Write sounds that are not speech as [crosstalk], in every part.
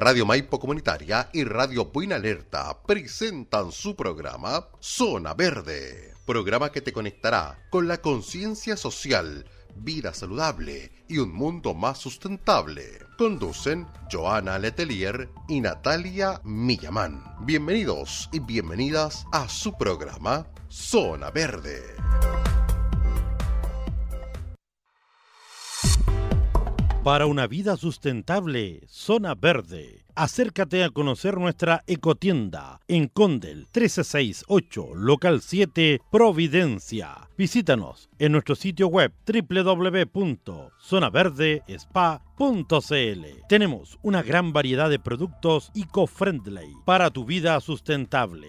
Radio Maipo Comunitaria y Radio Buena Alerta presentan su programa Zona Verde, programa que te conectará con la conciencia social, vida saludable y un mundo más sustentable. Conducen Joana Letelier y Natalia Millamán. Bienvenidos y bienvenidas a su programa Zona Verde. Para una vida sustentable, Zona Verde. Acércate a conocer nuestra ecotienda en Condel 1368, local 7, Providencia. Visítanos en nuestro sitio web www.zonaverdespa.cl. Tenemos una gran variedad de productos eco-friendly para tu vida sustentable.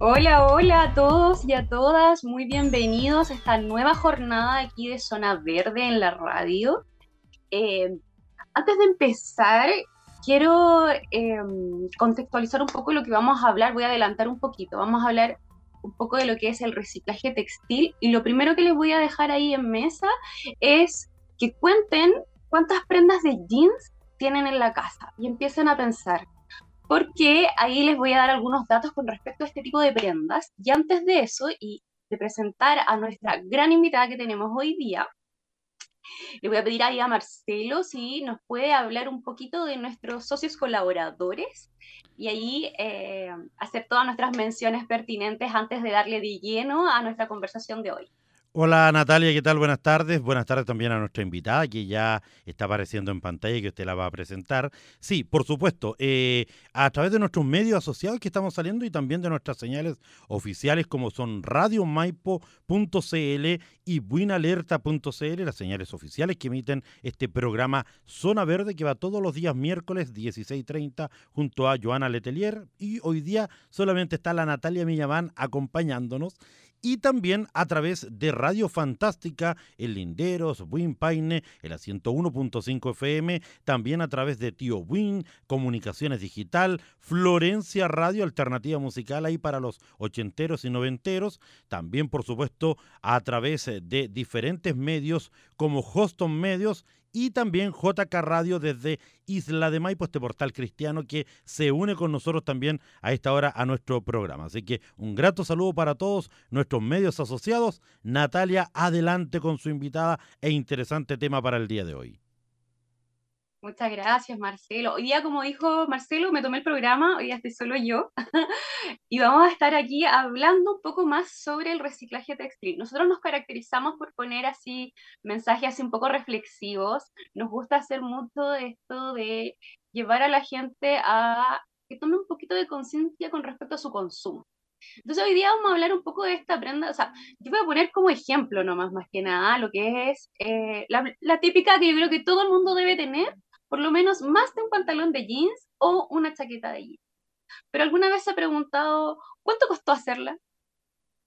Hola, hola a todos y a todas, muy bienvenidos a esta nueva jornada aquí de Zona Verde en la radio. Eh, antes de empezar, quiero eh, contextualizar un poco lo que vamos a hablar, voy a adelantar un poquito, vamos a hablar un poco de lo que es el reciclaje textil y lo primero que les voy a dejar ahí en mesa es que cuenten cuántas prendas de jeans tienen en la casa y empiecen a pensar porque ahí les voy a dar algunos datos con respecto a este tipo de prendas. Y antes de eso, y de presentar a nuestra gran invitada que tenemos hoy día, le voy a pedir ahí a Marcelo si nos puede hablar un poquito de nuestros socios colaboradores y ahí eh, hacer todas nuestras menciones pertinentes antes de darle de lleno a nuestra conversación de hoy. Hola Natalia, ¿qué tal? Buenas tardes. Buenas tardes también a nuestra invitada que ya está apareciendo en pantalla y que usted la va a presentar. Sí, por supuesto, eh, a través de nuestros medios asociados que estamos saliendo y también de nuestras señales oficiales como son radiomaipo.cl y buinalerta.cl, las señales oficiales que emiten este programa Zona Verde que va todos los días miércoles 16.30 junto a Joana Letelier y hoy día solamente está la Natalia Millamán acompañándonos y también a través de Radio Fantástica, el Linderos, Win Paine, el 101.5 FM, también a través de Tío Win, Comunicaciones Digital, Florencia Radio, Alternativa Musical ahí para los ochenteros y noventeros, también por supuesto a través de diferentes medios como Hoston Medios y también JK Radio desde Isla de Maipo, este portal cristiano que se une con nosotros también a esta hora a nuestro programa. Así que un grato saludo para todos nuestros medios asociados. Natalia, adelante con su invitada e interesante tema para el día de hoy. Muchas gracias, Marcelo. Hoy día, como dijo Marcelo, me tomé el programa, hoy día estoy solo yo, [laughs] y vamos a estar aquí hablando un poco más sobre el reciclaje textil. Nosotros nos caracterizamos por poner así mensajes así un poco reflexivos. Nos gusta hacer mucho esto de llevar a la gente a que tome un poquito de conciencia con respecto a su consumo. Entonces hoy día vamos a hablar un poco de esta prenda, o sea, yo voy a poner como ejemplo nomás, más que nada, lo que es eh, la, la típica que yo creo que todo el mundo debe tener, por lo menos más de un pantalón de jeans o una chaqueta de jeans. Pero alguna vez se ha preguntado, ¿cuánto costó hacerla?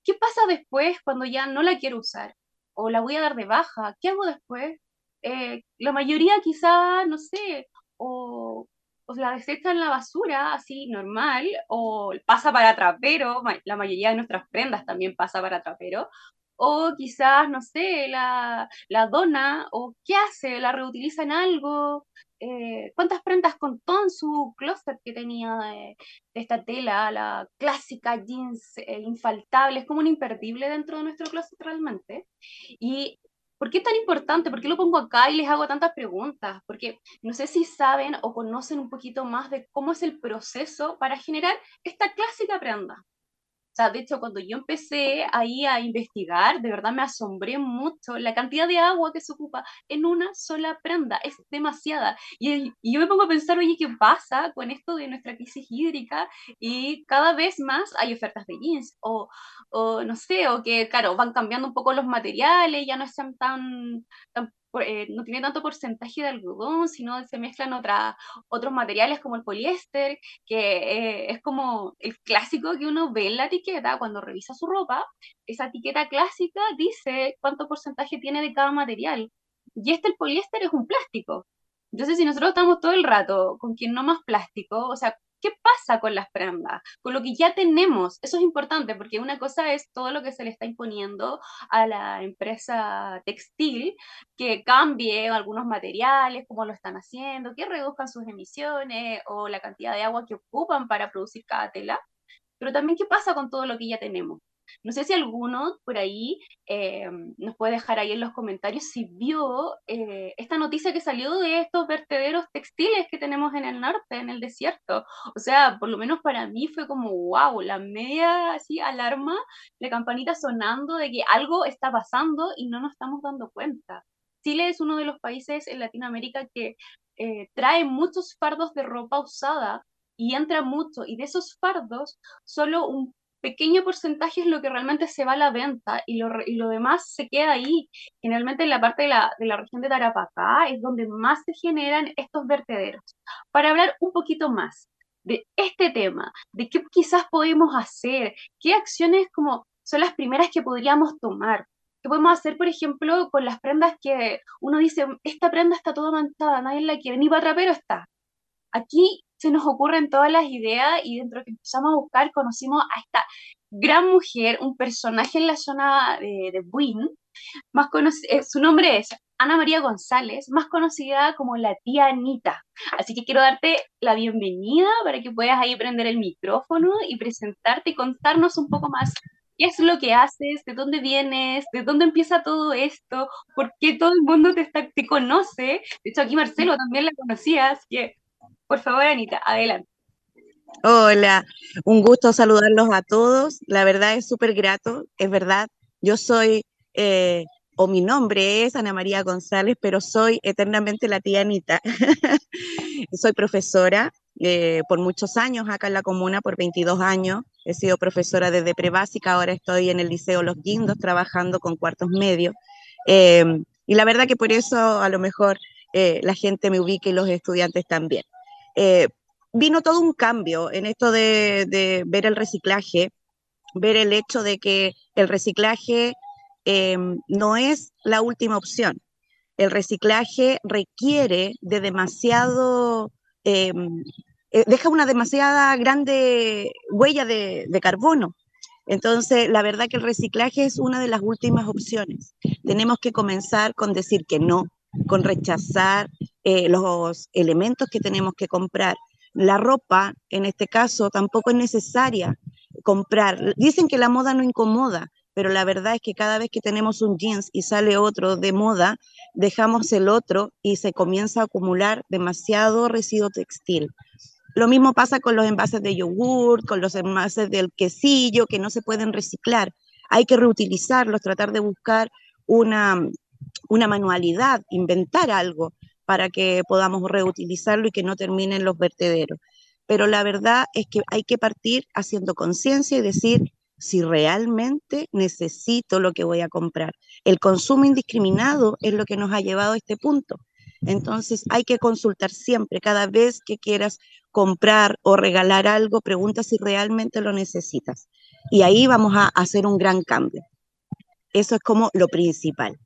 ¿Qué pasa después cuando ya no la quiero usar? ¿O la voy a dar de baja? ¿Qué hago después? Eh, la mayoría quizá, no sé, o, o, la desecha en la basura, así normal, o pasa para trapero, la mayoría de nuestras prendas también pasa para trapero, o quizás, no sé, la, la dona, o qué hace, la reutiliza en algo, eh, cuántas prendas contó en su closet que tenía de, esta tela, la clásica jeans eh, infaltable, es como un imperdible dentro de nuestro closet realmente. Y ¿Por qué es tan importante? ¿Por qué lo pongo acá y les hago tantas preguntas? Porque no sé si saben o conocen un poquito más de cómo es el proceso para generar esta clásica prenda. O sea, de hecho, cuando yo empecé ahí a investigar, de verdad me asombré mucho la cantidad de agua que se ocupa en una sola prenda. Es demasiada. Y, yo me pongo a pensar, oye, ¿qué pasa con esto de nuestra crisis hídrica? Y cada vez más hay ofertas de jeans o, o no sé, o que, claro, van cambiando un poco los materiales, ya no están tan eh, no tiene tanto porcentaje de algodón, sino se mezclan otra, otros materiales como el poliéster, que eh, es como el clásico que uno ve en la etiqueta cuando revisa su ropa. Esa etiqueta clásica dice cuánto porcentaje tiene de cada material. Y este, el poliéster, es un plástico. Entonces, si nosotros estamos todo el rato con quien no más plástico, o sea, ¿qué pasa con las prendas? Con lo que ya tenemos. Eso es importante porque una cosa es todo lo que se le está imponiendo a la empresa textil, que cambie algunos materiales, cómo lo están haciendo, que reduzcan sus emisiones o la cantidad de agua que ocupan para producir cada tela. Pero también qué pasa con todo lo que ya tenemos. No sé si alguno por ahí eh, nos puede dejar ahí en los comentarios si vio eh, esta noticia que salió de estos vertederos textiles que tenemos en el norte, en el desierto. O sea, por lo menos para mí fue como, wow, la media así alarma, la campanita sonando de que algo está pasando y no nos estamos dando cuenta. Chile es uno de los países en Latinoamérica que eh, trae muchos fardos de ropa usada y entra mucho, y de esos fardos, solo un pequeño porcentaje es lo que realmente se va a la venta y lo, y lo demás se queda ahí. Generalmente en la parte de la, de la, región de Tarapacá es donde más se generan estos vertederos. Para hablar un poquito más de este tema, de qué quizás podemos hacer, qué acciones como son las primeras que podríamos tomar. ¿Qué podemos hacer, por ejemplo, con las prendas que uno dice, esta prenda está toda manchada, nadie la quiere, ni para trapero está? Aquí se nos ocurren todas las ideas y dentro de que empezamos a buscar conocimos a esta gran mujer, un personaje en la zona de, de Buin, más eh, su nombre es Ana María González, más conocida como la tía Anita. Así que quiero darte la bienvenida para que puedas ahí prender el micrófono y presentarte y contarnos un poco más qué es lo que haces, de dónde vienes, de dónde empieza todo esto, por qué todo el mundo te, está, te conoce. De hecho, aquí Marcelo también la conocías, que por favor, Anita, adelante. Hola, un gusto saludarlos a todos. La verdad es súper grato, es verdad. Yo soy, eh, o mi nombre es Ana María González, pero soy eternamente la tía Anita. [laughs] soy profesora eh, por muchos años acá en la comuna, por 22 años. He sido profesora desde prebásica, ahora estoy en el Liceo Los Guindos trabajando con cuartos medios. Eh, y la verdad que por eso a lo mejor la gente me ubica y los estudiantes también. Eh, vino todo un cambio en esto de, ver el reciclaje, ver el hecho de que el reciclaje eh, no es la última opción. El reciclaje requiere de demasiado, eh, deja una demasiada grande huella de, carbono. Entonces, la verdad que el reciclaje es una de las últimas opciones. Tenemos que comenzar con decir que no, con rechazar eh, los elementos que tenemos que comprar. La ropa, en este caso, tampoco es necesaria comprar. Dicen que la moda no incomoda, pero la verdad es que cada vez que tenemos un jeans y sale otro de moda, dejamos el otro y se comienza a acumular demasiado residuo textil. Lo mismo pasa con los envases de yogur, con los envases del quesillo, que no se pueden reciclar. Hay que reutilizarlos, tratar de buscar una, una manualidad, inventar algo para que podamos reutilizarlo y que no terminen los vertederos. Pero la verdad es que hay que partir haciendo conciencia y decir si realmente necesito lo que voy a comprar. El consumo indiscriminado es lo que nos ha llevado a este punto. Entonces hay que consultar siempre, cada vez que quieras comprar o regalar algo, pregunta si realmente lo necesitas. Y ahí vamos a hacer un gran cambio. Eso es como lo principal.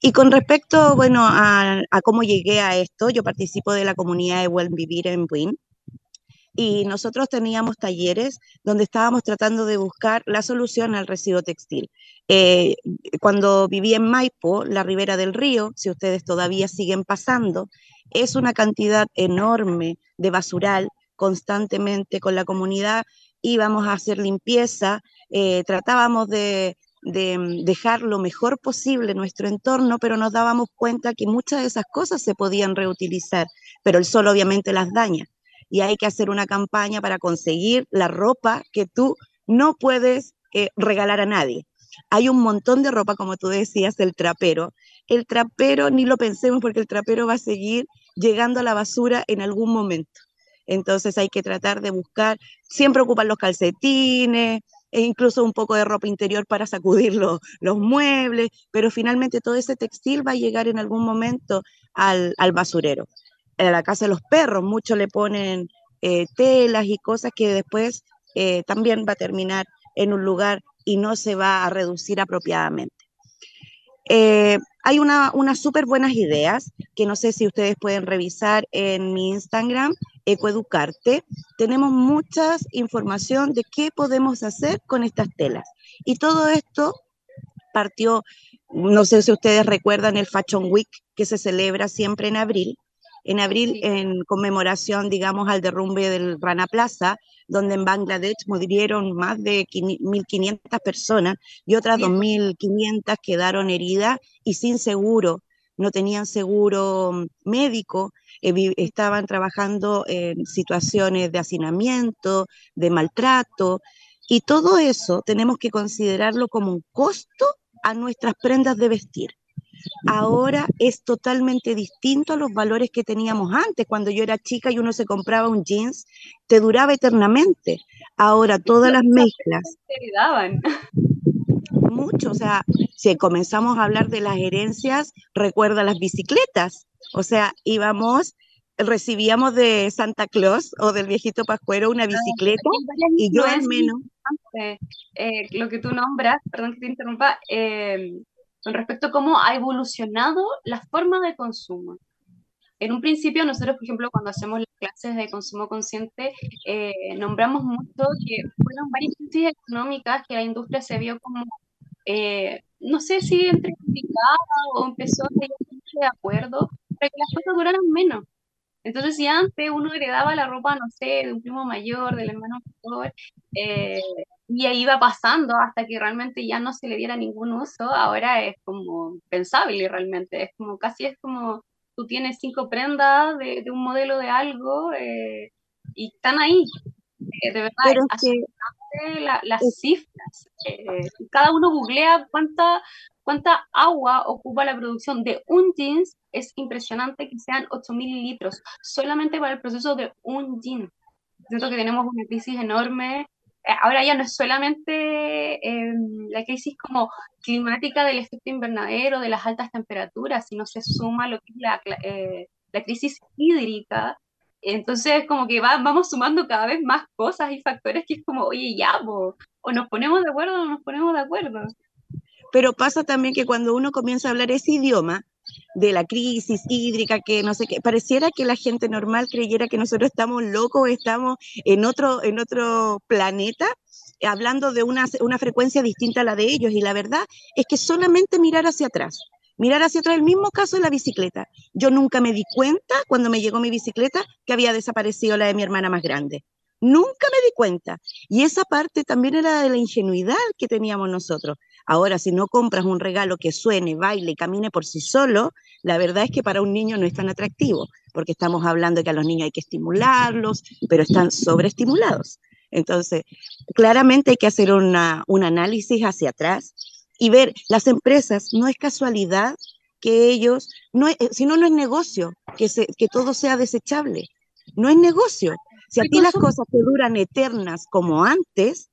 Y con respecto, bueno, a, cómo llegué a esto, yo participo de la comunidad de Buen Vivir en Buin y nosotros teníamos talleres donde estábamos tratando de buscar la solución al residuo textil. Eh, cuando viví en Maipo, la ribera del río, si ustedes todavía siguen pasando, es una cantidad enorme de basural constantemente con la comunidad íbamos a hacer limpieza, eh, tratábamos de, de mm, dejar lo mejor posible nuestro entorno, pero nos dábamos cuenta que muchas de esas cosas se podían reutilizar, pero el sol obviamente las daña. Y hay que hacer una campaña para conseguir la ropa que tú no puedes eh, regalar a nadie. Hay un montón de ropa, como tú decías, del trapero. El trapero ni lo pensemos porque el trapero va a seguir llegando a la basura en algún momento. Entonces hay que tratar de buscar, siempre ocupan los calcetines, e incluso un poco de ropa interior para sacudir los, muebles, pero finalmente todo ese textil va a llegar en algún momento al, basurero. En la casa de los perros, muchos le ponen eh, telas y cosas que después eh, también va a terminar en un lugar y no se va a reducir apropiadamente. Eh, hay unas una súper buenas ideas que no sé si ustedes pueden revisar en mi Instagram, Ecoeducarte. Tenemos mucha información de qué podemos hacer con estas telas. Y todo esto partió, no sé si ustedes recuerdan el Fashion Week que se celebra siempre en abril. En abril, en conmemoración, digamos, al derrumbe del Rana Plaza, donde en Bangladesh murieron más de 1.500 personas y otras 2.500 quedaron heridas y sin seguro, no tenían seguro mm, médico, eh, estaban trabajando en situaciones de hacinamiento, de maltrato, y todo eso tenemos que considerarlo como un costo a nuestras prendas de vestir ahora es totalmente distinto a los valores que teníamos antes. Cuando yo era chica y uno se compraba un jeans, te duraba eternamente. Ahora todas las mezclas. daban. Mucho, o sea, si comenzamos a hablar de las herencias, recuerda las bicicletas. O sea, íbamos, recibíamos de Santa Claus o del viejito Pascuero una bicicleta y yo al menos. Eh, lo que tú nombras, perdón que te interrumpa, eh, con respecto a cómo ha evolucionado la forma de consumo. En un principio, nosotros, por ejemplo, cuando hacemos las clases de consumo consciente, eh, nombramos mucho que fueron varias crisis económicas que la industria se vio como, eh, no sé si entre o empezó a de acuerdo para que las cosas duraran menos. Entonces, si antes uno heredaba la ropa, no sé, de un primo mayor, del hermano mayor, eh, y ahí iba pasando hasta que realmente ya no se le diera ningún uso, ahora es como pensable realmente, es como casi es como tú tienes cinco prendas de, un modelo de algo eh, y están ahí. Eh, de verdad, es las cifras. Eh, cada uno googlea cuánta, cuánta agua ocupa la producción de un jeans, es impresionante que sean 8.000 litros, solamente para el proceso de un jeans. Siento que tenemos una crisis enorme ahora ya no es solamente em, la crisis como climática del efecto invernadero, de las altas temperaturas, sino se suma lo que es la, eh, la crisis hídrica. Entonces, como que va, vamos sumando cada vez más cosas y factores que es como, oye, ya, o nos ponemos de acuerdo o no nos ponemos de acuerdo. Pero pasa también que cuando uno comienza a hablar ese idioma, de la crisis hídrica, que no sé qué, pareciera que la gente normal creyera que nosotros estamos locos, estamos en otro, en otro planeta, hablando de una, una frecuencia distinta a la de ellos. Y la verdad es que solamente mirar hacia atrás, mirar hacia atrás, el mismo caso de la bicicleta. Yo nunca me di cuenta cuando me llegó mi bicicleta que había desaparecido la de mi hermana más grande. Nunca me di cuenta. Y esa parte también era de la ingenuidad que teníamos nosotros. Ahora, si no compras un regalo que suene, baile y camine por sí solo, la verdad es que para un niño no es tan atractivo, porque estamos hablando de que a los niños hay que estimularlos, pero están sobreestimulados. Entonces, claramente hay que hacer una, un análisis hacia atrás y ver, las empresas, no es casualidad que ellos, no si no, no es negocio, que, se, que todo sea desechable. No es negocio. Si a ti las cosas te duran eternas como antes,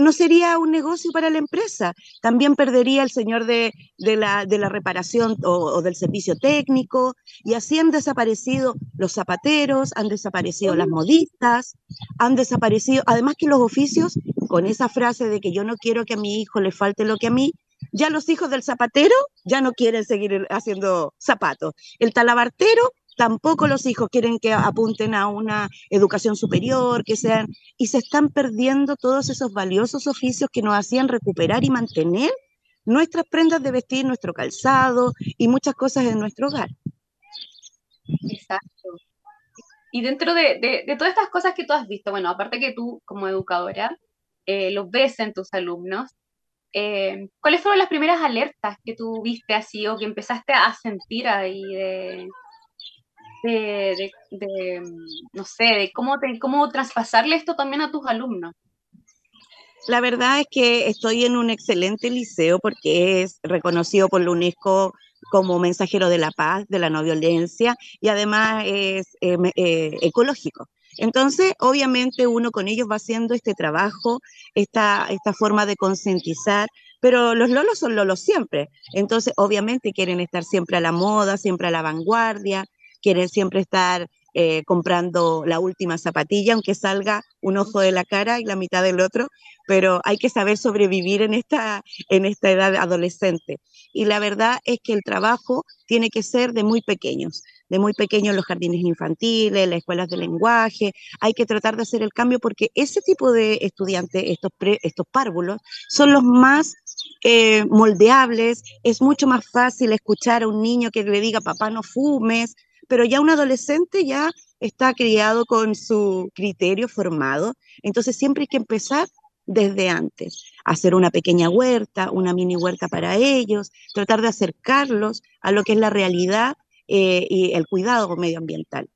no sería un negocio para la empresa. También perdería el señor de, la, reparación o, del servicio técnico. Y así han desaparecido los zapateros, han desaparecido las modistas, han desaparecido, además que los oficios, con esa frase de que yo no quiero que a mi hijo le falte lo que a mí, ya los hijos del zapatero ya no quieren seguir haciendo zapatos. El talabartero tampoco los hijos quieren que apunten a una educación superior, que sean, y se están perdiendo todos esos valiosos oficios que nos hacían recuperar y mantener nuestras prendas de vestir, nuestro calzado y muchas cosas en nuestro hogar. Exacto. Y dentro de, todas estas cosas que tú has visto, bueno, aparte que tú como educadora eh, los ves en tus alumnos, eh, ¿cuáles fueron las primeras alertas que tú viste así o que empezaste a sentir ahí de, de, no sé, de cómo, cómo traspasarle esto también a tus alumnos? La verdad es que estoy en un excelente liceo porque es reconocido por la UNESCO como mensajero de la paz, de la no violencia y además es eh, eh, ecológico. Entonces, obviamente uno con ellos va haciendo este trabajo, esta, esta forma de concientizar, pero los lolos son lolos siempre. Entonces, obviamente quieren estar siempre a la moda, siempre a la vanguardia, quieren siempre estar eh, comprando la última zapatilla, aunque salga un ojo de la cara y la mitad del otro, pero hay que saber sobrevivir en esta, en esta edad adolescente. Y la verdad es que el trabajo tiene que ser de muy pequeños, de muy pequeños los jardines infantiles, las escuelas de lenguaje, hay que tratar de hacer el cambio porque ese tipo de estudiantes, estos, estos párvulos, son los más eh, moldeables, es mucho más fácil escuchar a un niño que le diga, papá, no fumes, pero ya un adolescente ya está criado con su criterio formado, entonces siempre hay que empezar desde antes, hacer una pequeña huerta, una mini huerta para ellos, tratar de acercarlos a lo que es la realidad eh, y el cuidado medioambiental.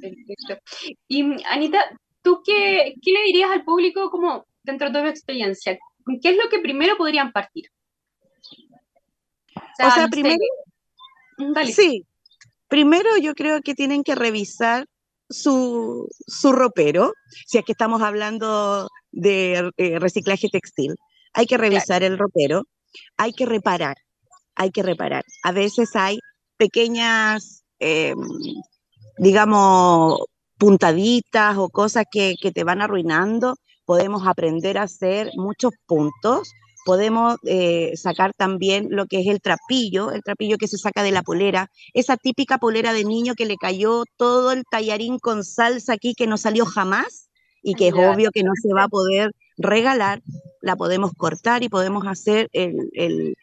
Perfecto. Y Anita, ¿tú qué, qué, le dirías al público como dentro de tu experiencia? ¿Qué es lo que primero podrían partir? O sea, primero, sí, Primero yo creo que tienen que revisar su, ropero, si es que estamos hablando de eh, reciclaje textil. Hay que revisar el ropero, hay que reparar, hay que reparar. A veces hay pequeñas, em, digamos, puntaditas o cosas que, que te van arruinando. Podemos aprender a hacer muchos puntos podemos eh, sacar también lo que es el trapillo, el trapillo que se saca de la polera, esa típica polera de niño que le cayó todo el tallarín con salsa aquí que no salió jamás y que es obvio que no se va a poder regalar, la podemos cortar y podemos hacer el,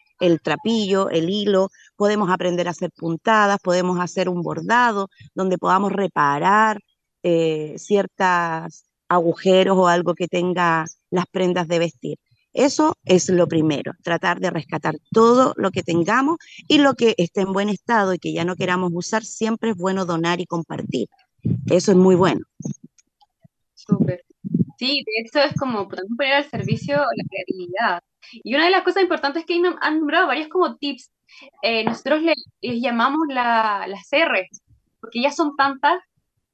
trapillo, el hilo, podemos aprender a hacer puntadas, podemos hacer un bordado donde podamos reparar eh, ciertos agujeros o algo que tenga las prendas de vestir. Eso es lo primero, tratar de rescatar todo lo que tengamos y lo que esté en buen estado y que ya no queramos usar, siempre es bueno donar y compartir. Eso es muy bueno. Súper. Sí, de hecho es como poner al servicio la creatividad. Y una de las cosas importantes que han nombrado varios como tips, eh, nosotros les, llamamos las R, porque ya son tantas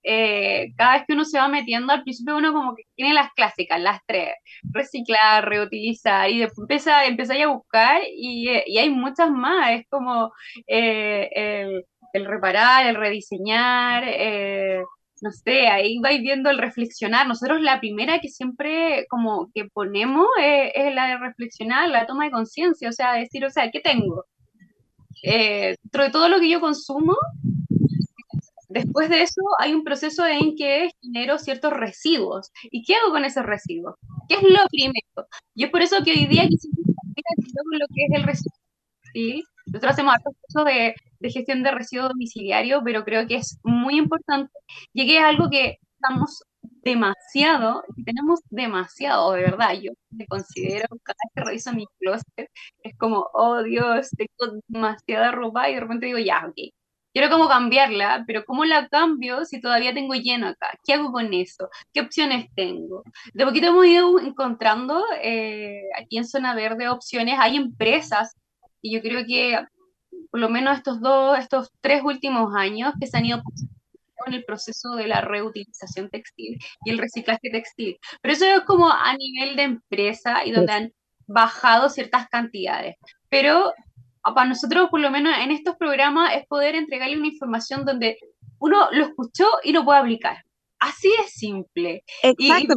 eh, cada vez que uno se va metiendo, al principio uno como que tiene las clásicas, las tres, reciclar, reutilizar, y después empieza, empieza a buscar y, y, hay muchas más, es como eh, el, reparar, el rediseñar, eh, no sé, ahí vais viendo el reflexionar. Nosotros la primera que siempre como que ponemos es, la de reflexionar, la toma de conciencia, o sea, decir, o sea, ¿qué tengo? dentro de todo lo que yo consumo, Después de eso hay un proceso en que genero ciertos residuos. ¿Y qué hago con esos residuos? ¿Qué es lo primero? Y es por eso que hoy día con lo que es el residuo. ¿sí? Nosotros hacemos procesos de, de gestión de residuos domiciliario, pero creo que es muy importante, y que es algo que estamos demasiado, tenemos demasiado, de verdad, yo me considero, cada vez que reviso mi closet, es como, oh Dios, tengo demasiada ropa y de repente digo, ya, ok, quiero como cambiarla, pero ¿cómo la cambio si todavía tengo lleno acá? ¿Qué hago con eso? ¿Qué opciones tengo? De poquito hemos ido encontrando eh, aquí en Zona Verde opciones, hay empresas, y yo creo que por lo menos estos dos, estos tres últimos años que se han ido con el proceso de la reutilización textil y el reciclaje textil. Pero eso es como a nivel de empresa y donde han bajado ciertas cantidades. Pero para nosotros, por lo menos en estos programas, es poder entregarle una información donde uno lo escuchó y lo puede aplicar. Así es simple. Exacto,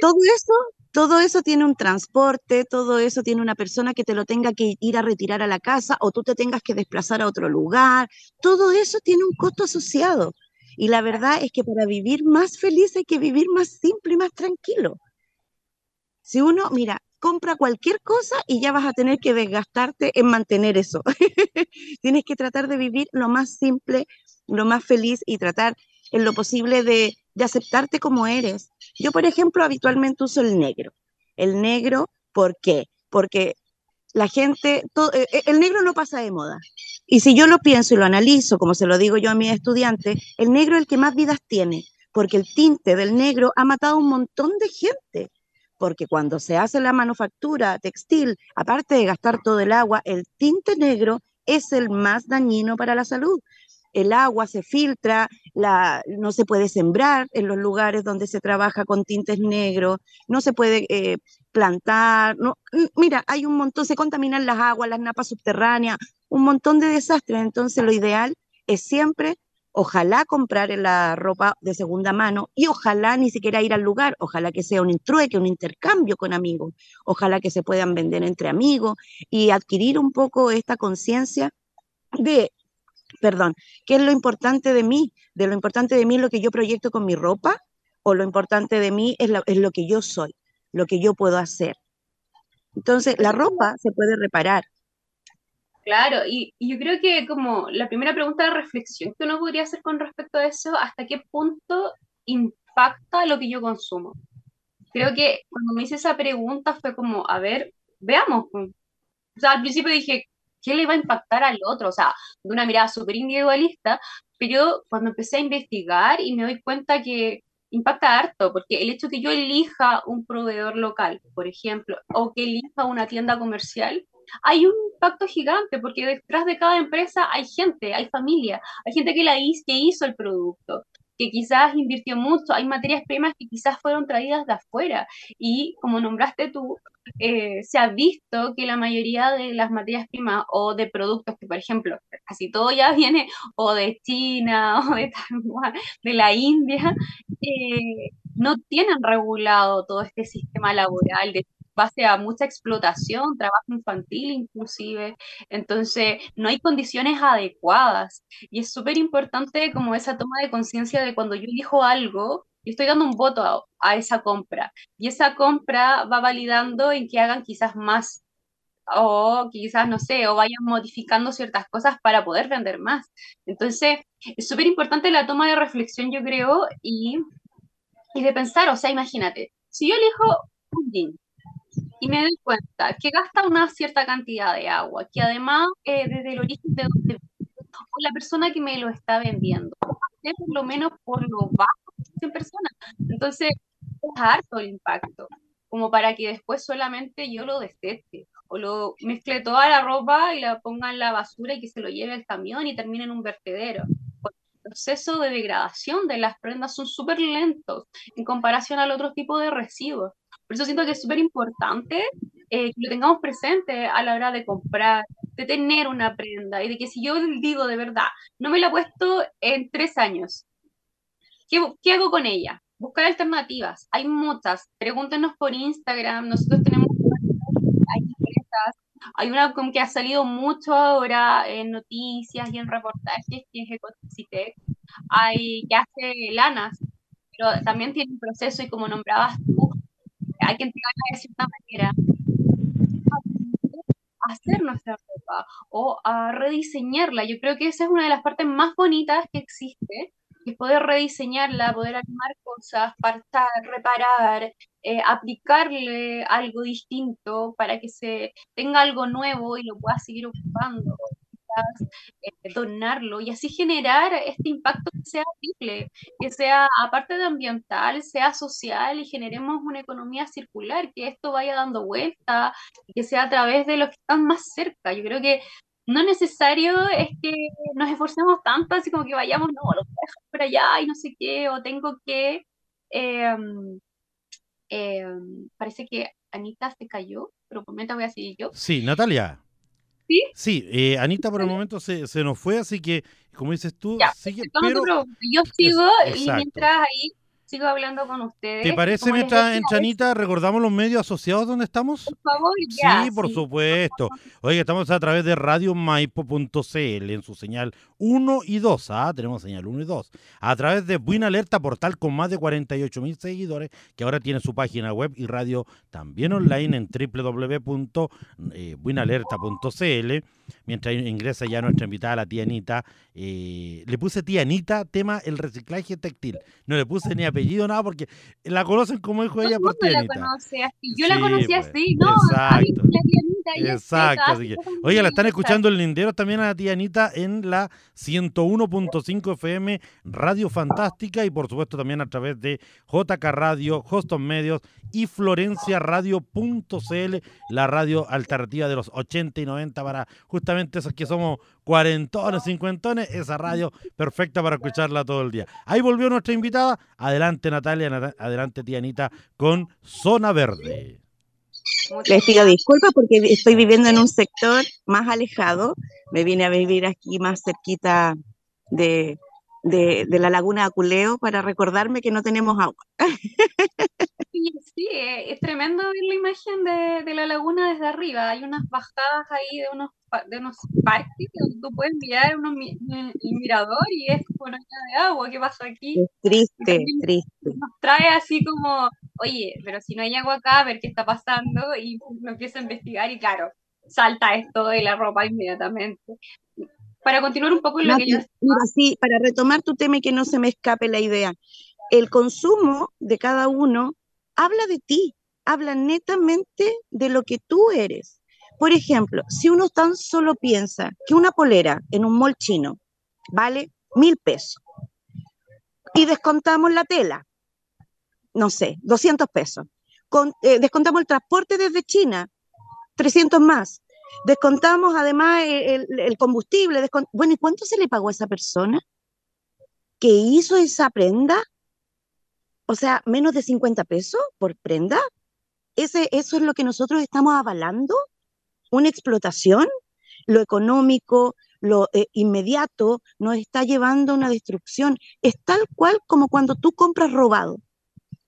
todo eso, todo eso tiene un transporte, todo eso tiene una persona que te lo tenga que ir a retirar a la casa o tú te tengas que desplazar a otro lugar. Todo eso tiene un costo asociado. Y la verdad es que para vivir más feliz hay que vivir más simple y más tranquilo. Si uno, mira, compra cualquier cosa y ya vas a tener que desgastarte en mantener eso. [laughs] Tienes que tratar de vivir lo más simple, lo más feliz y tratar en lo posible de, aceptarte como eres. Yo, por ejemplo, habitualmente uso el negro. El negro, ¿por qué? Porque la gente, eh, eh, el negro no pasa de moda. Y si yo lo pienso y lo analizo, como se lo digo yo a mis estudiantes, el negro es el que más vidas tiene, porque el tinte del negro ha matado a un montón de gente porque cuando se hace la manufactura textil, aparte de gastar todo el agua, el tinte negro es el más dañino para la salud. el agua se filtra, la, no se puede sembrar en los lugares donde se trabaja con tintes negros, no se puede eh, plantar, no, mira, hay un montón, se contaminan las aguas, las napas subterráneas, un montón de desastres. Entonces lo ideal es siempre, ojalá comprar la ropa de segunda mano y ojalá ni siquiera ir al lugar, ojalá que sea un trueque, un intercambio con amigos, ojalá que se puedan vender entre amigos y adquirir un poco esta conciencia de perdón, ¿qué es lo importante de mí? De lo importante de mí es lo que yo proyecto con mi ropa o lo importante de mí es lo, es lo que yo soy, lo que yo puedo hacer. Entonces, la ropa se puede reparar. Claro, y, yo creo que como la primera pregunta de reflexión que uno podría hacer con respecto a eso, ¿hasta qué punto impacta lo que yo consumo? Creo que cuando me hice esa pregunta fue como, a ver, veamos. O sea, al principio dije, qué le va a impactar al otro, o sea, de una mirada súper individualista, pero cuando empecé a investigar y me doy cuenta que impacta harto, porque el hecho que yo elija un proveedor local, por ejemplo, o que elija una tienda comercial, hay un impacto gigante, porque detrás de cada empresa hay gente, hay familia, hay gente que, la hizo, que hizo el producto, que quizás invirtió mucho, hay materias primas que quizás fueron traídas de afuera. Y como nombraste tú, eh, se ha visto que la mayoría de las materias primas o de productos que, por ejemplo, casi todo ya [laughs] viene o de China o de de la India, eh, no tienen regulado todo este sistema laboral de base a mucha explotación, trabajo infantil inclusive, entonces no hay condiciones adecuadas. Y es súper importante como esa toma de conciencia de cuando yo elijo algo, yo estoy dando un voto a, a, esa compra. Y esa compra va validando en que hagan quizás más o quizás, no sé, o vayan modificando ciertas cosas para poder vender más. Entonces, es súper importante la toma de reflexión, yo creo, y, y de pensar, o sea, imagínate, si yo elijo un jean y me doy cuenta que gasta una cierta cantidad de agua, que además eh, desde el origen de donde la persona que me lo está vendiendo, por lo menos por lo bajo de personas. Entonces, es harto el impacto, como para que después solamente yo lo deseste o lo mezcle toda la ropa y la ponga en la basura y que se lo lleve al camión y termine en un vertedero. El proceso de degradación de las prendas son súper lentos en comparación al otro tipo de residuos. Por eso siento que es súper importante eh, que lo tengamos presente a la hora de comprar, de tener una prenda y de que si yo digo de verdad, no me la he puesto en tres años, ¿qué, qué hago con ella? Buscar alternativas. Hay muchas. Pregúntenos por Instagram. Nosotros tenemos hay una que ha salido mucho ahora en noticias y en reportajes, que es Ecocitec. Hay que hace lanas, pero también tiene un proceso y como nombrabas tú, hay que entregarla de cierta manera hacer nuestra ropa o a rediseñarla. Yo creo que esa es una de las partes más bonitas que existe, es poder rediseñarla, poder armar cosas, partar, reparar, eh, aplicarle algo distinto para que se tenga algo nuevo y lo pueda seguir ocupando. Eh, donarlo y así generar este impacto que sea triple, que sea aparte de ambiental, sea social y generemos una economía circular, que esto vaya dando vuelta que sea a través de los que están más cerca. Yo creo que no es necesario es que nos esforcemos tanto, así como que vayamos, no, lo voy a dejar por allá y no sé qué, o tengo que... Em, em, parece que Anita se cayó, pero por voy a seguir yo. Sí, Natalia. ¿Sí? Sí, eh, Anita por el momento se, se, nos fue, así que, como dices tú, sigue, pero... Yo sigo y mientras ahí sigo hablando con ustedes. ¿Te parece mientras entra Anita, recordamos los medios asociados donde estamos? Por favor, ya. Sí, por supuesto. Oye, estamos a través de radiomaipo.cl en su señal 1 y 2. Ah, tenemos señal 1 y 2. A través de Buena Alerta, portal con más de 48 mil seguidores, que ahora tiene su página web y radio también online en www.buinalerta.cl. Mientras ingresa ya nuestra invitada, la tía Anita, eh, le puse tía Anita, tema el reciclaje textil. No le puse ni apellido, nada, porque la conocen como hijo de ella por tía Anita. Conoce. Yo la conocí pues, así, ¿no? Exacto. Exacto, así que. Oye, la están escuchando el Linderos también a la tía Anita en la 101.5 FM Radio Fantástica y por supuesto también a través de JK Radio, Hoston Medios y florenciaradio.cl, la radio alternativa de los 80 y 90 para justamente esos que somos cuarentones, cincuentones, esa radio perfecta para escucharla todo el día. Ahí volvió nuestra invitada. Adelante Natalia, adelante tía Anita con Zona Verde. Les pido disculpas porque estoy viviendo en un sector más alejado. Me vine a vivir aquí más cerquita de, la laguna de Aculeo para recordarme que no tenemos agua. Sí, es tremendo ver la imagen de, la laguna desde arriba. Hay unas bajadas ahí de unos, de unos parques donde tú puedes mirar unos, el mirador y es una de agua. ¿Qué pasa aquí? Es triste, triste. Nos trae así como, oye, pero si no hay agua acá, a ver qué está pasando y uno empieza a investigar y claro, salta esto de la ropa inmediatamente. Para continuar un poco en lo que yo... Mira, sí, para retomar tu tema y que no se me escape la idea. El consumo de cada uno habla de ti, habla netamente de lo que tú eres. Por ejemplo, si uno tan solo piensa que una polera en un mall chino vale mil pesos y descontamos la tela, no sé, 200 pesos, eh, descontamos el transporte desde China, 300 más, descontamos además el, combustible, bueno, ¿y cuánto se le pagó a esa persona que hizo esa prenda? O sea, menos de 50 pesos por prenda. Ese, ¿Eso es lo que nosotros estamos avalando? ¿Una explotación? Lo económico, lo eh, inmediato, nos está llevando a una destrucción. Es tal cual como cuando tú compras robado.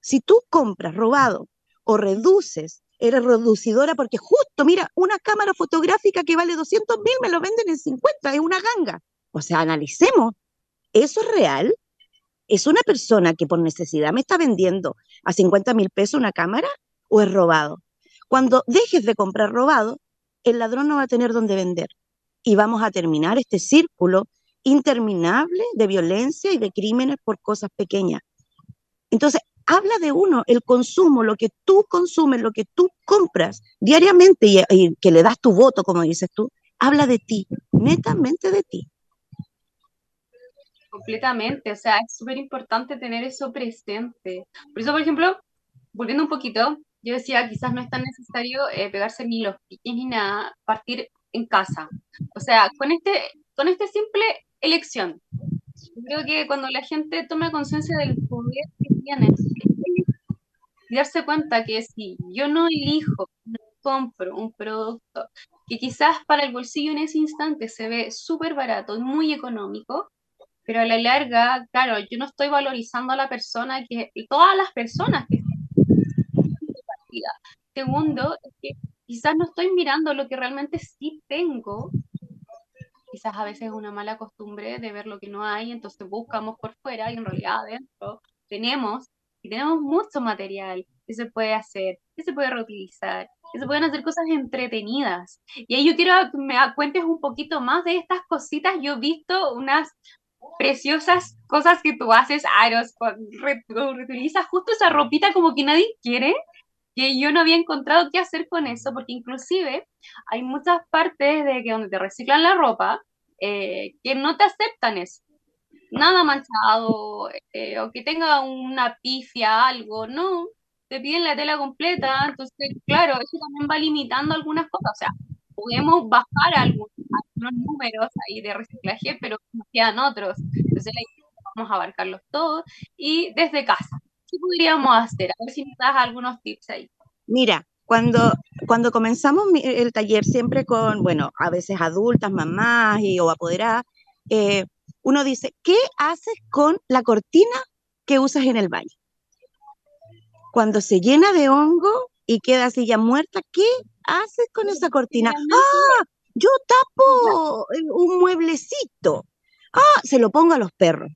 Si tú compras robado o reduces, eres reducidora porque justo, mira, una cámara fotográfica que vale 200 mil me lo venden en 50, es una ganga. O sea, analicemos, ¿eso es real? ¿Es una persona que por necesidad me está vendiendo a 50 mil pesos una cámara o es robado? Cuando dejes de comprar robado, el ladrón no va a tener dónde vender y vamos a terminar este círculo interminable de violencia y de crímenes por cosas pequeñas. Entonces, habla de uno, el consumo, lo que tú consumes, lo que tú compras diariamente y, que le das tu voto, como dices tú, habla de ti, netamente de ti. Completamente, o sea, es súper importante tener eso presente. Por eso, por ejemplo, volviendo un poquito, yo decía, quizás no es tan necesario eh, pegarse ni los piques ni nada, partir en casa. O sea, con este, con este simple elección. Creo que cuando la gente toma conciencia del poder que tiene darse cuenta que si yo no elijo, no compro un producto que quizás para el bolsillo en ese instante se ve súper barato y muy económico, pero a la larga, claro, yo no estoy valorizando a la persona que, todas las personas que Segundo, es que quizás no estoy mirando lo que realmente sí tengo. Quizás a veces es una mala costumbre de ver lo que no hay, entonces buscamos por fuera y en realidad adentro tenemos y tenemos mucho material que se puede hacer, que se puede reutilizar, que se pueden hacer cosas entretenidas. Y ahí yo quiero que me cuentes un poquito más de estas cositas. Yo he visto unas preciosas cosas que tú haces, Aros, reutilizas justo esa ropita como que nadie quiere, que yo no había encontrado qué hacer con eso, porque inclusive hay muchas partes de que donde te reciclan la ropa eh, que no te aceptan eso. Nada manchado, eh, o que tenga una pifia, algo, no, te piden la tela completa, entonces, claro, eso también va limitando algunas cosas, o sea, podemos bajar algunos, números ahí de reciclaje, pero nos quedan otros. Entonces, vamos a abarcarlos todos y desde casa. ¿Qué podríamos hacer? A ver si nos das algunos tips ahí. Mira, cuando, cuando comenzamos el taller siempre con, bueno, a veces adultas, mamás y, o apoderadas, eh, uno dice, ¿qué haces con la cortina que usas en el baño? Cuando se llena de hongo y queda así ya muerta, ¿qué haces con esa cortina? ¡Ah! Yo tapo un mueblecito. Ah, se lo pongo a los perros.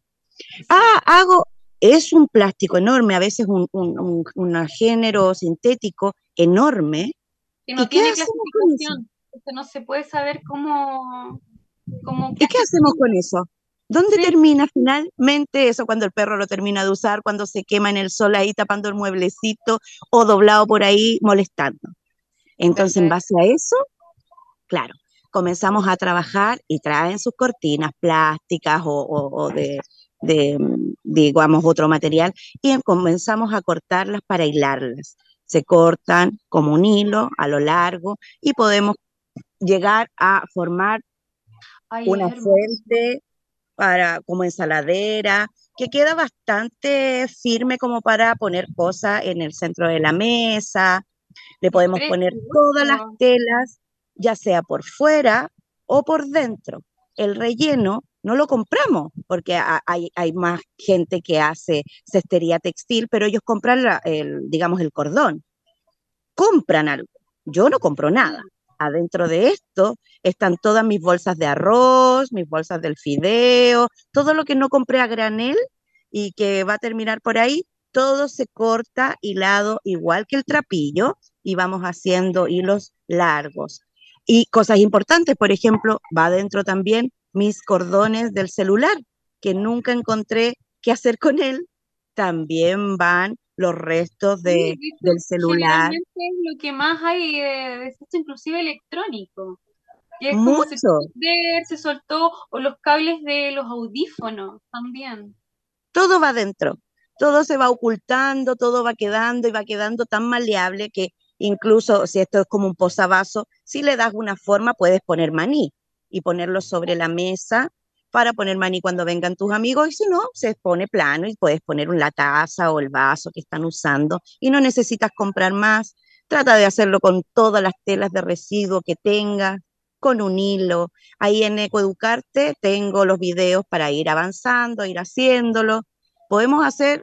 Ah, hago, es un plástico enorme, a veces un, un, género sintético enorme. Que no tiene clasificación, no se puede saber cómo... cómo ¿Y qué hacemos con eso? ¿Dónde termina finalmente eso cuando el perro lo termina de usar, cuando se quema en el sol ahí tapando el mueblecito o doblado por ahí molestando? Entonces, en base a eso, claro, comenzamos a trabajar y traen sus cortinas plásticas o, de, de, digamos, otro material y comenzamos a cortarlas para hilarlas. Se cortan como un hilo a lo largo y podemos llegar a formar una fuente para, como ensaladera, que queda bastante firme como para poner cosas en el centro de la mesa. Le podemos poner todas las telas, ya sea por fuera o por dentro. El relleno no lo compramos porque hay, hay más gente que hace cestería textil, pero ellos compran, el, digamos, el cordón. Compran algo. Yo no compro nada adentro de esto están todas mis bolsas de arroz, mis bolsas del fideo, todo lo que no compré a granel y que va a terminar por ahí, todo se corta hilado igual que el trapillo y vamos haciendo hilos largos. Y cosas importantes, por ejemplo, va adentro también mis cordones del celular, que nunca encontré qué hacer con él, también van los restos de, del celular. es lo que más hay de, esto inclusive electrónico. Que es Como se, se soltó, o los cables de los audífonos también. Todo va dentro, todo se va ocultando, todo va quedando y va quedando tan maleable que incluso si esto es como un posavasos, si le das una forma puedes poner maní y ponerlo sobre la mesa para poner maní cuando vengan tus amigos y si no, se pone plano y puedes poner la taza o el vaso que están usando y no necesitas comprar más. Trata de hacerlo con todas las telas de residuo que tengas, con un hilo. Ahí en Ecoeducarte tengo los videos para ir avanzando, ir haciéndolo. Podemos hacer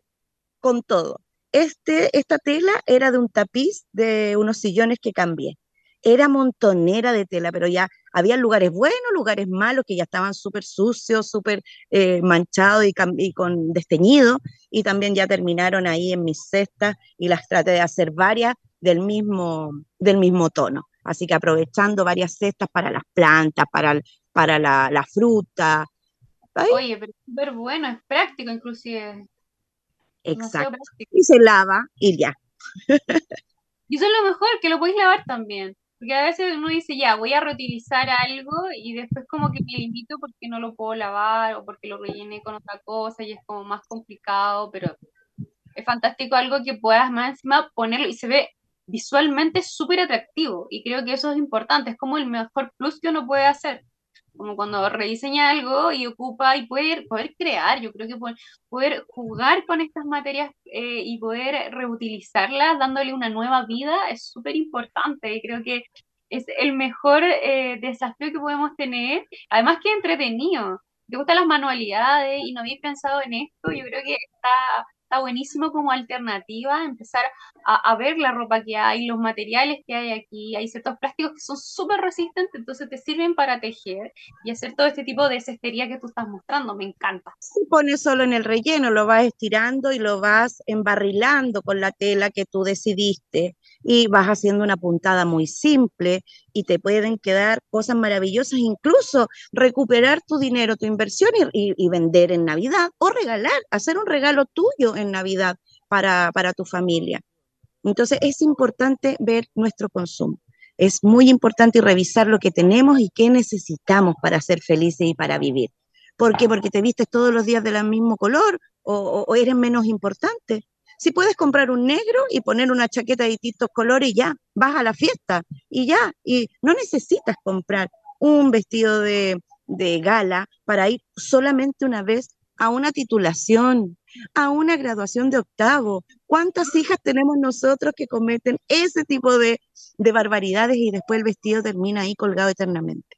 con todo. Este, esta tela era de un tapiz de unos sillones que cambié era montonera de tela, pero ya había lugares buenos, lugares malos que ya estaban súper sucios, súper eh, manchados y, con desteñido, y también ya terminaron ahí en mis cestas y las traté de hacer varias del mismo, del mismo tono. Así que aprovechando varias cestas para las plantas, para, para la, fruta. Oye, pero es súper bueno, es práctico inclusive. Exacto. Y se lava y ya. [laughs] Y eso es lo mejor, que lo podéis lavar también. Porque a veces uno dice, ya, voy a reutilizar algo y después como que me limito porque no lo puedo lavar o porque lo rellené con otra cosa y es como más complicado, pero es fantástico algo que puedas más encima ponerlo y se ve visualmente súper atractivo y creo que eso es importante, es como el mejor plus que uno puede hacer como cuando rediseña algo y ocupa y poder, poder crear, yo creo que poder, jugar con estas materias eh, y poder reutilizarlas dándole una nueva vida es súper importante y creo que es el mejor eh, desafío que podemos tener, además que entretenido. Te gustan las manualidades y no habéis pensado en esto, yo creo que está buenísimo como alternativa empezar a, ver la ropa que hay, los materiales que hay aquí. Hay ciertos plásticos que son súper resistentes, entonces te sirven para tejer y hacer todo este tipo de cestería que tú estás mostrando. Me encanta. Si pones solo en el relleno, lo vas estirando y lo vas embarrilando con la tela que tú decidiste y vas haciendo una puntada muy simple y te pueden quedar cosas maravillosas, incluso recuperar tu dinero, tu inversión y, vender en Navidad o regalar, hacer un regalo tuyo en Navidad para, para tu familia. Entonces es importante ver nuestro consumo. Es muy importante revisar lo que tenemos y qué necesitamos para ser felices y para vivir. ¿Por qué? Porque te vistes todos los días del mismo color o, o eres menos importante. Si puedes comprar un negro y poner una chaqueta de distintos colores y ya, vas a la fiesta y ya, y no necesitas comprar un vestido de, de gala para ir solamente una vez a una titulación, a una graduación de octavo. ¿Cuántas hijas tenemos nosotros que cometen ese tipo de, de barbaridades y después el vestido termina ahí colgado eternamente?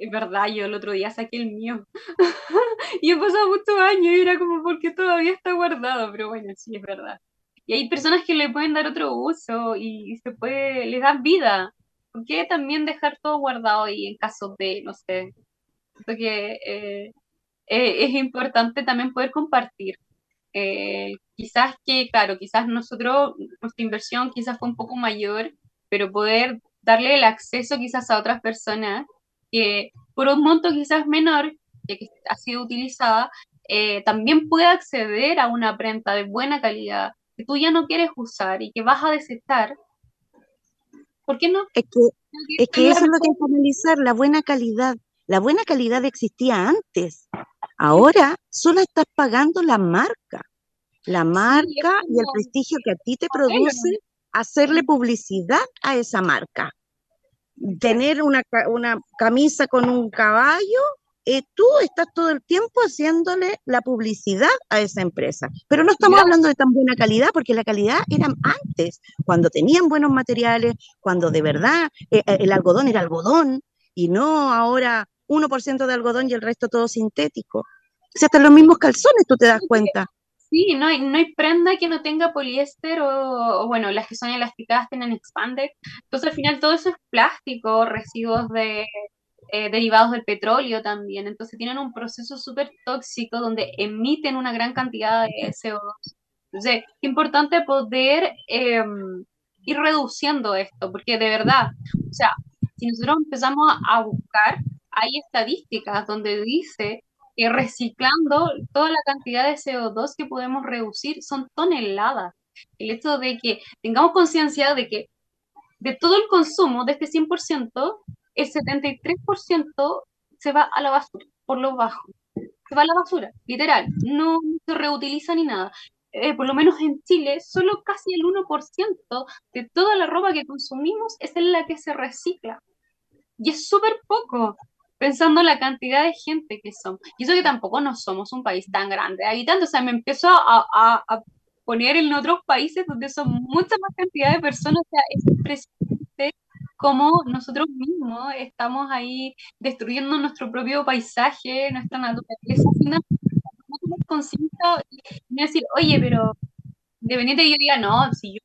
Es verdad, yo el otro día saqué el mío. [laughs] y he pasado muchos años y era como porque todavía está guardado, pero bueno, sí, es verdad. Y hay personas que le pueden dar otro uso y se puede, le dan vida. ¿Por qué también dejar todo guardado y en caso de, no sé? Porque eh, eh, es importante también poder compartir. Eh, quizás que, claro, quizás nosotros, nuestra inversión quizás fue un poco mayor, pero poder darle el acceso quizás a otras personas que por un monto quizás menor, que ha sido utilizada, eh, también puede acceder a una prenda de buena calidad que tú ya no quieres usar y que vas a desechar, ¿Por qué no? Es que, es que eso es lo que hay que analizar, la buena calidad. La buena calidad existía antes. Ahora solo estás pagando la marca. La marca y el prestigio que a ti te produce hacerle publicidad a esa marca. Tener una, una camisa con un caballo eh, tú estás todo el tiempo haciéndole la publicidad a esa empresa. Pero no estamos hablando de tan buena calidad, porque la calidad era antes, cuando tenían buenos materiales, cuando de verdad eh, eh, el algodón era algodón y no ahora 1% de algodón y el resto todo sintético. O sea, hasta los mismos calzones tú te das cuenta. Sí, no hay, no hay prenda que no tenga poliéster o, bueno, las que son elasticadas tienen expandex. Entonces al final todo eso es plástico, residuos de, eh, derivados del petróleo también. Entonces tienen un proceso súper tóxico donde emiten una gran cantidad de CO2. Entonces, es importante poder em, ir reduciendo esto, porque de verdad, o sea, si nosotros empezamos a buscar, hay estadísticas donde dice que reciclando toda la cantidad de CO2 que podemos reducir son toneladas. El hecho de que tengamos conciencia de que de todo el consumo, de este 100%, el 73% se va a la basura, por lo bajo. Se va a la basura, literal. No se reutiliza ni nada. Eh, por lo menos en Chile, solo casi el 1% de toda la ropa que consumimos es la que se recicla. Y es súper poco, pensando en la cantidad de gente que somos. Y eso que tampoco no somos un país tan grande de habitantes. O sea, me empiezo a, a, poner en otros países donde son mucha más cantidad de personas. O sea, es impresionante cómo nosotros mismos estamos ahí destruyendo nuestro propio paisaje, nuestra naturaleza, no conciencia y decir, oye, pero independiente que yo diga, no, si yo...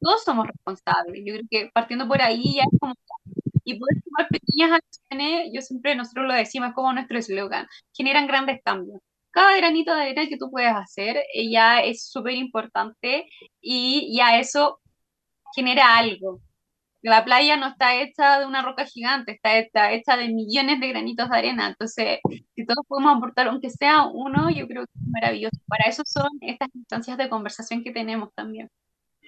todos somos responsables. Yo creo que partiendo por ahí ya es como... Y poder tomar pequeñas acciones, yo siempre, nosotros lo decimos como nuestro eslogan, generan grandes cambios cada granito de arena que tú puedes hacer eh, ya es súper importante y ya eso genera algo. La playa no está hecha de una roca gigante, está hecha, de millones de granitos de arena. Entonces, si todos podemos aportar, aunque sea uno, yo creo que es maravilloso. Para eso son estas instancias de conversación que tenemos también.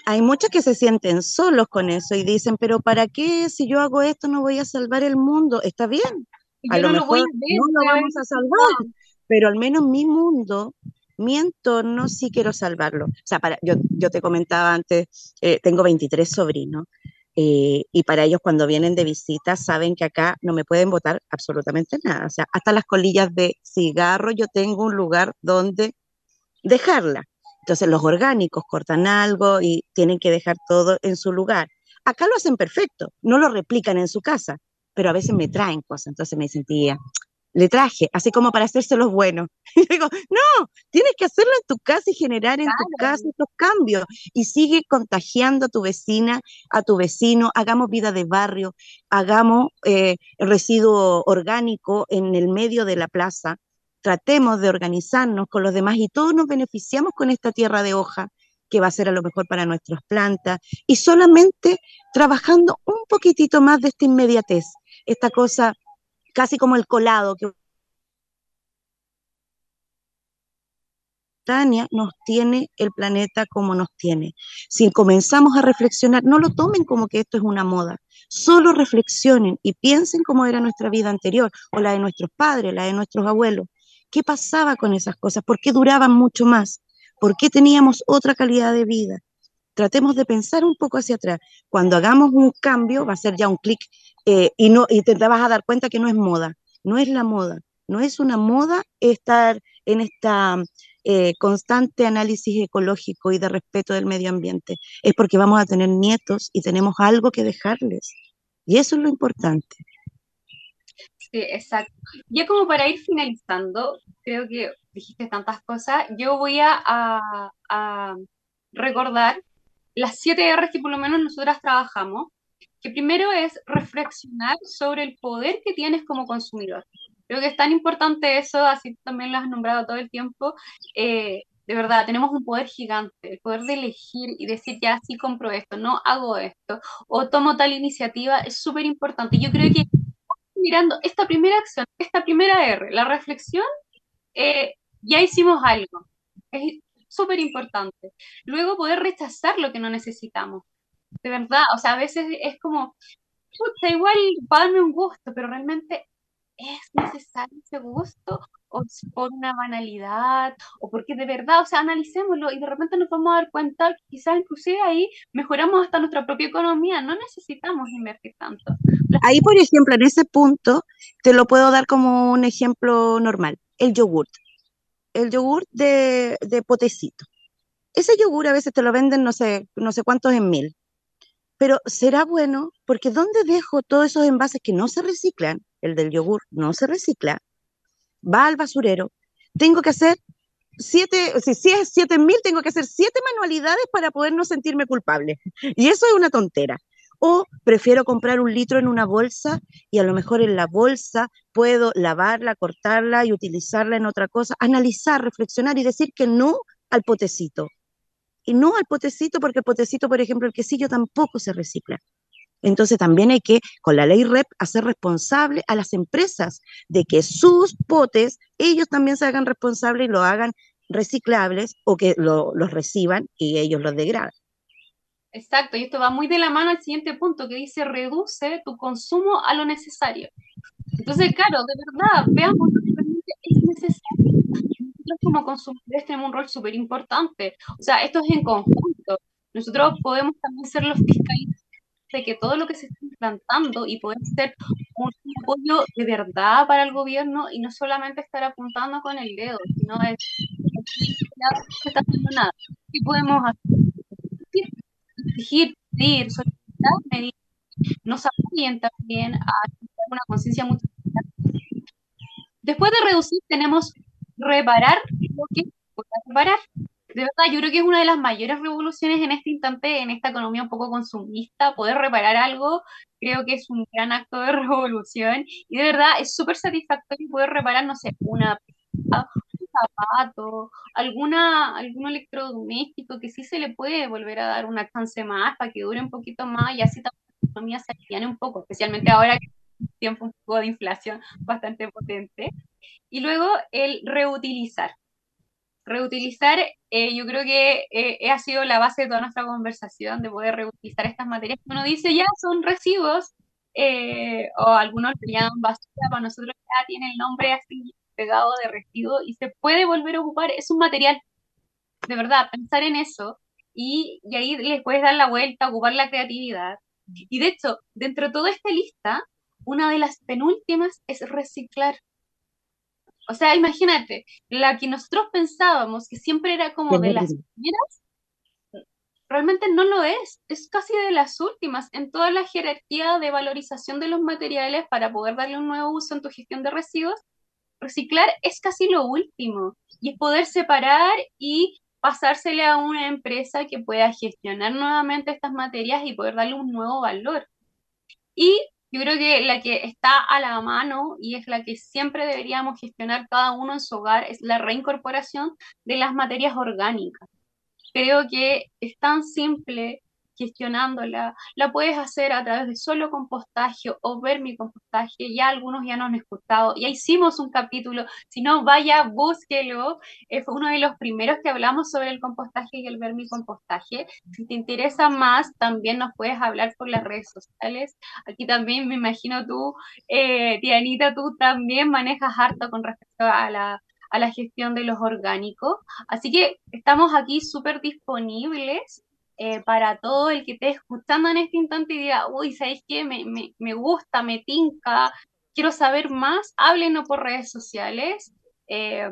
Hay muchos que se sienten solos con eso y dicen, pero ¿para qué si yo hago esto no voy a salvar el mundo? Está bien, a lo mejor no lo vamos a salvar, pero al menos mi mundo, mi entorno, sí quiero salvarlo. O sea, para, yo, yo te comentaba antes, eh, tengo 23 sobrinos. Eh, y para ellos cuando vienen de visita saben que acá no me pueden botar absolutamente nada. O sea, hasta las colillas de cigarro yo tengo un lugar donde dejarla. Entonces los orgánicos cortan algo y tienen que dejar todo en su lugar. Acá lo hacen perfecto, no lo replican en su casa, pero a veces me traen cosas. Entonces me sentía, le traje, así como para hacerse los buenos. [laughs] Y digo, no, tienes que hacerlo en tu casa y generar en tu casa estos cambios. Y sigue contagiando a tu vecina, a tu vecino, hagamos vida de barrio, hagamos eh, residuo orgánico en el medio de la plaza, tratemos de organizarnos con los demás y todos nos beneficiamos con esta tierra de hoja que va a ser a lo mejor para nuestras plantas, y solamente trabajando un poquitito más de esta inmediatez, esta cosa casi como el colado que nos tiene el planeta como nos tiene. Si comenzamos a reflexionar, no lo tomen como que esto es una moda, solo reflexionen y piensen cómo era nuestra vida anterior o la de nuestros padres, la de nuestros abuelos. ¿Qué pasaba con esas cosas? ¿Por qué duraban mucho más? ¿Por qué teníamos otra calidad de vida? Tratemos de pensar un poco hacia atrás. Cuando hagamos un cambio, va a ser ya un clic eh, y, no, y te vas a dar cuenta que no es moda, no es la moda, no es una moda estar en esta eh, constante análisis ecológico y de respeto del medio ambiente, es porque vamos a tener nietos y tenemos algo que dejarles. Y eso es lo importante. Exacto. Ya como para ir finalizando, creo que dijiste tantas cosas, yo voy a, a recordar las siete R's que por lo menos nosotras trabajamos que primero es reflexionar sobre el poder que tienes como consumidor. Creo que es tan importante eso, así también lo has nombrado todo el tiempo. Eh, de verdad, tenemos un poder gigante, el poder de elegir y decir, ya sí compro esto, no hago esto, o tomo tal iniciativa, es súper importante. Yo creo que mirando esta primera acción, esta primera R, la reflexión, eh, ya hicimos algo. Es súper importante. Luego poder rechazar lo que no necesitamos. De verdad, o sea, a veces es como, puta, igual para darme un gusto, pero realmente es necesario ese gusto o por una banalidad o porque de verdad, o sea, analicémoslo y de repente nos vamos a dar cuenta que quizás inclusive ahí mejoramos hasta nuestra propia economía, no necesitamos invertir tanto. Ahí, por ejemplo, en ese punto, te lo puedo dar como un ejemplo normal, el yogurt, el yogurt de, de potecito. Ese yogur a veces te lo venden no sé, no sé cuántos en mil, pero será bueno porque ¿dónde dejo todos esos envases que no se reciclan? El del yogur no se recicla, va al basurero. Tengo que hacer siete, si, si es siete mil, tengo que hacer siete manualidades para poder no sentirme culpable. Y eso es una tontera. O prefiero comprar un litro en una bolsa y a lo mejor en la bolsa puedo lavarla, cortarla y utilizarla en otra cosa. Analizar, reflexionar y decir que no al potecito. Y no al potecito porque el potecito, por ejemplo, el quesillo tampoco se recicla. Entonces también hay que, con la ley REP, hacer responsable a las empresas de que sus potes, ellos también se hagan responsables y lo hagan reciclables o que lo, los reciban y ellos los degraden. Exacto, y esto va muy de la mano al siguiente punto que dice reduce tu consumo a lo necesario. Entonces, claro, de verdad, veamos lo que realmente es necesario. Nosotros como consumidores tenemos un rol súper importante. O sea, esto es en conjunto. Nosotros podemos también ser los fiscalistas de que todo lo que se está implantando y poder ser un apoyo de verdad para el gobierno y no solamente estar apuntando con el dedo, sino es no se está haciendo nada. ¿Qué podemos hacer? Exigir, pedir, solicitar medidas nos apoyen también a una conciencia mucho Después de reducir, tenemos reparar lo que reparar. De verdad, yo creo que es una de las mayores revoluciones en este instante, en esta economía un poco consumista, poder reparar algo, creo que es un gran acto de [laughs] revolución y de verdad es súper satisfactorio poder reparar, no sé, una un zapato, alguna, algún electrodoméstico que sí se le puede volver a dar una chance más para que dure un poquito más y así también la economía se aliviane un poco, especialmente ahora que tiempo un poco de inflación bastante potente. Y luego el reutilizar Reutilizar, eh, yo creo que eh, ha sido la base de toda nuestra conversación, de poder reutilizar estas materias uno dice ya son residuos, eh, o algunos le llaman basura, para nosotros ya tiene el nombre así pegado de residuo y se puede volver a ocupar, es un material, de verdad, pensar en eso y, y ahí les puedes dar la vuelta, ocupar la creatividad. Y de hecho, dentro de toda esta lista, una de las penúltimas es reciclar. O sea, imagínate, la que nosotros pensábamos que siempre era como de las primeras, realmente no lo es, es casi de las últimas en toda la jerarquía de valorización de los materiales para poder darle un nuevo uso en tu gestión de residuos. Reciclar es casi lo último y es poder separar y pasársele a una empresa que pueda gestionar nuevamente estas materias y poder darle un nuevo valor. Y yo creo que la que está a la mano y es la que siempre deberíamos gestionar cada uno en su hogar es la reincorporación de las materias orgánicas. Creo que es tan simple gestionándola, la puedes hacer a través de solo compostaje o vermicompostaje, ya algunos ya nos han escuchado, ya hicimos un capítulo, si no, vaya, búsquelo, eh, fue uno de los primeros que hablamos sobre el compostaje y el vermicompostaje, si te interesa más, también nos puedes hablar por las redes sociales, aquí también me imagino tú, eh, Dianita, tú también manejas harto con respecto a la a la gestión de los orgánicos. Así que estamos aquí súper disponibles eh, para todo el que esté escuchando en este instante y diga, uy, ¿sabéis qué? Me, me, me gusta, me tinca, quiero saber más, háblenos por redes sociales. Eh,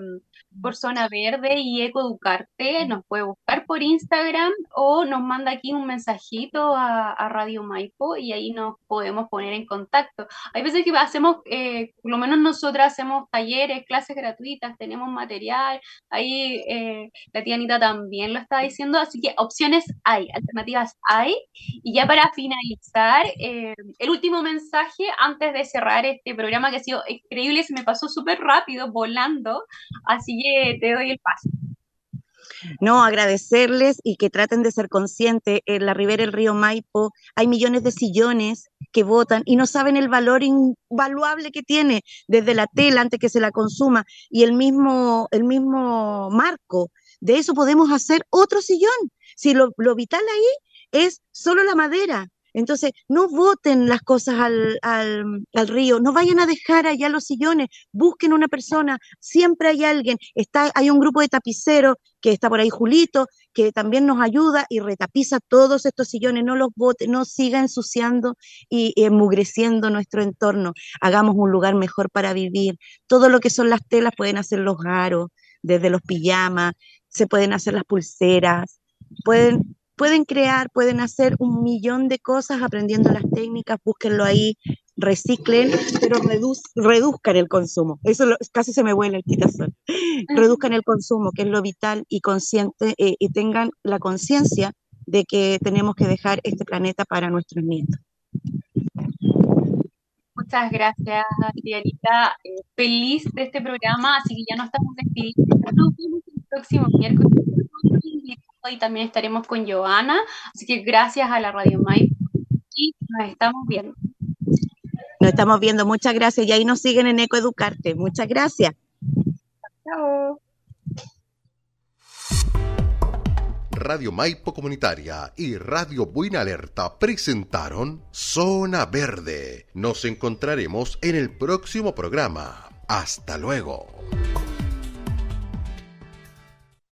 por Zona Verde y Ecoeducarte. Nos puede buscar por Instagram o nos manda aquí un mensajito a, Radio Maipo y ahí nos podemos poner en contacto. Hay veces que hacemos, eh, por lo menos nosotras hacemos talleres, clases gratuitas, tenemos material, ahí eh, la tía Anita también lo está diciendo, así que opciones hay, alternativas hay. Y ya para finalizar, eh, el último mensaje antes de cerrar este programa que ha sido increíble, se me pasó súper rápido, volando, así te doy el paso. No, agradecerles y que traten de ser conscientes. En la ribera del río Maipo hay millones de sillones que votan y no saben el valor invaluable que tiene desde la tela antes que se la consuma y el mismo, el mismo marco de eso podemos hacer otro sillón. Si lo, lo vital ahí es solo la madera, entonces, no voten las cosas al, al, al, río, no vayan a dejar allá los sillones, busquen una persona, siempre hay alguien, está, hay un grupo de tapiceros que está por ahí Julito, que también nos ayuda y retapiza todos estos sillones, no los voten, no siga ensuciando y, y enmugreciendo nuestro entorno, hagamos un lugar mejor para vivir, todo lo que son las telas pueden hacer los aros, desde los pijamas, se pueden hacer las pulseras, pueden pueden crear, pueden hacer un millón de cosas aprendiendo las técnicas, búsquenlo ahí, reciclen, pero reduz, reduzcan el consumo. Eso lo, casi se me vuela el quitasol. Reduzcan el consumo, que es lo vital, y consciente, eh, y tengan la conciencia de que tenemos que dejar este planeta para nuestros nietos. Muchas gracias, Dianita. Eh, feliz de este programa, así que ya no estamos despidiendo. Nos vemos el próximo miércoles y también estaremos con Joana. Así que gracias a la Radio Mai y nos estamos viendo. Nos estamos viendo, muchas gracias. Y ahí nos siguen en Ecoeducarte. Muchas gracias. Chao. Radio Maipo Comunitaria y Radio Buena Alerta presentaron Zona Verde. Nos encontraremos en el próximo programa. Hasta luego.